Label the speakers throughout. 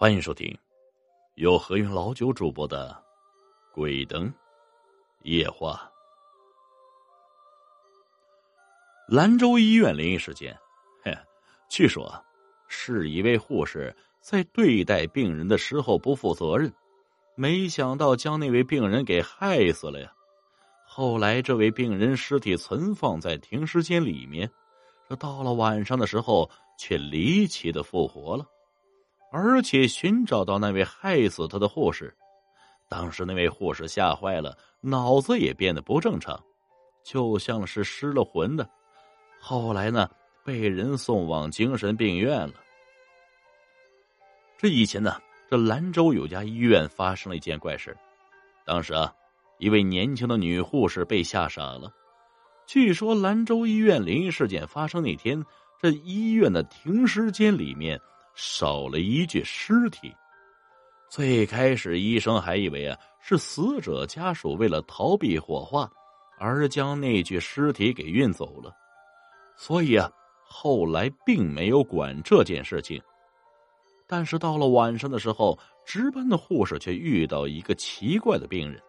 Speaker 1: 欢迎收听由何云老九主播的《鬼灯夜话》。兰州医院灵异事件，嘿，据说是一位护士在对待病人的时候不负责任，没想到将那位病人给害死了呀。后来，这位病人尸体存放在停尸间里面，这到了晚上的时候，却离奇的复活了。而且寻找到那位害死他的护士，当时那位护士吓坏了，脑子也变得不正常，就像是失了魂的。后来呢，被人送往精神病院了。这以前呢，这兰州有家医院发生了一件怪事，当时啊，一位年轻的女护士被吓傻了。据说兰州医院灵异事件发生那天，这医院的停尸间里面。少了一具尸体，最开始医生还以为啊是死者家属为了逃避火化，而将那具尸体给运走了，所以啊后来并没有管这件事情。但是到了晚上的时候，值班的护士却遇到一个奇怪的病人。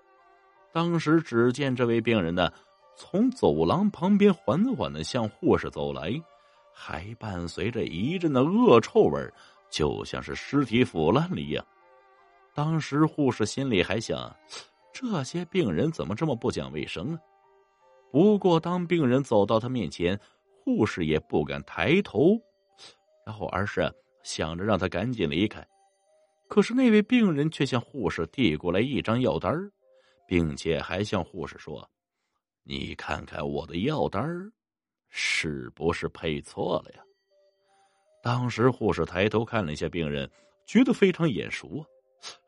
Speaker 1: 当时只见这位病人呢，从走廊旁边缓缓的向护士走来。还伴随着一阵的恶臭味就像是尸体腐烂了一样。当时护士心里还想：这些病人怎么这么不讲卫生啊？不过当病人走到他面前，护士也不敢抬头，然后而是想着让他赶紧离开。可是那位病人却向护士递过来一张药单并且还向护士说：“你看看我的药单是不是配错了呀？当时护士抬头看了一下病人，觉得非常眼熟啊，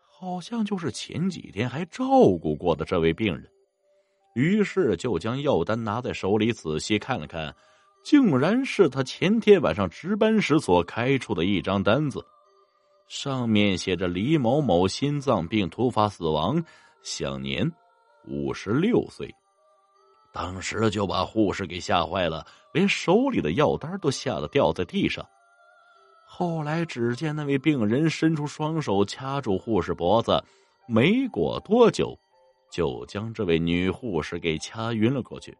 Speaker 1: 好像就是前几天还照顾过的这位病人。于是就将药单拿在手里仔细看了看，竟然是他前天晚上值班时所开出的一张单子，上面写着李某某心脏病突发死亡，享年五十六岁。当时就把护士给吓坏了，连手里的药单都吓得掉在地上。后来只见那位病人伸出双手掐住护士脖子，没过多久，就将这位女护士给掐晕了过去。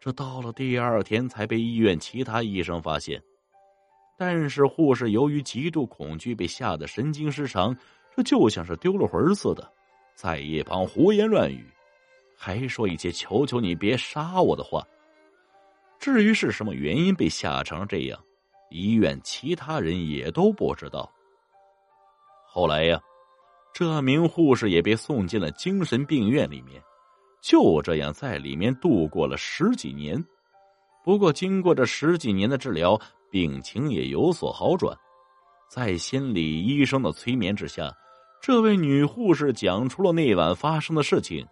Speaker 1: 这到了第二天才被医院其他医生发现，但是护士由于极度恐惧，被吓得神经失常，这就像是丢了魂似的，在一旁胡言乱语。还说一些“求求你别杀我”的话。至于是什么原因被吓成这样，医院其他人也都不知道。后来呀，这名护士也被送进了精神病院里面，就这样在里面度过了十几年。不过，经过这十几年的治疗，病情也有所好转。在心理医生的催眠之下，这位女护士讲出了那晚发生的事情。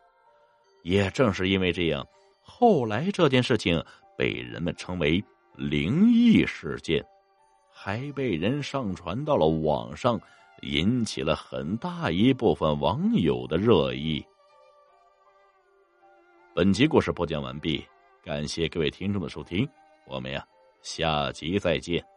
Speaker 1: 也正是因为这样，后来这件事情被人们称为灵异事件，还被人上传到了网上，引起了很大一部分网友的热议。本集故事播讲完毕，感谢各位听众的收听，我们呀下集再见。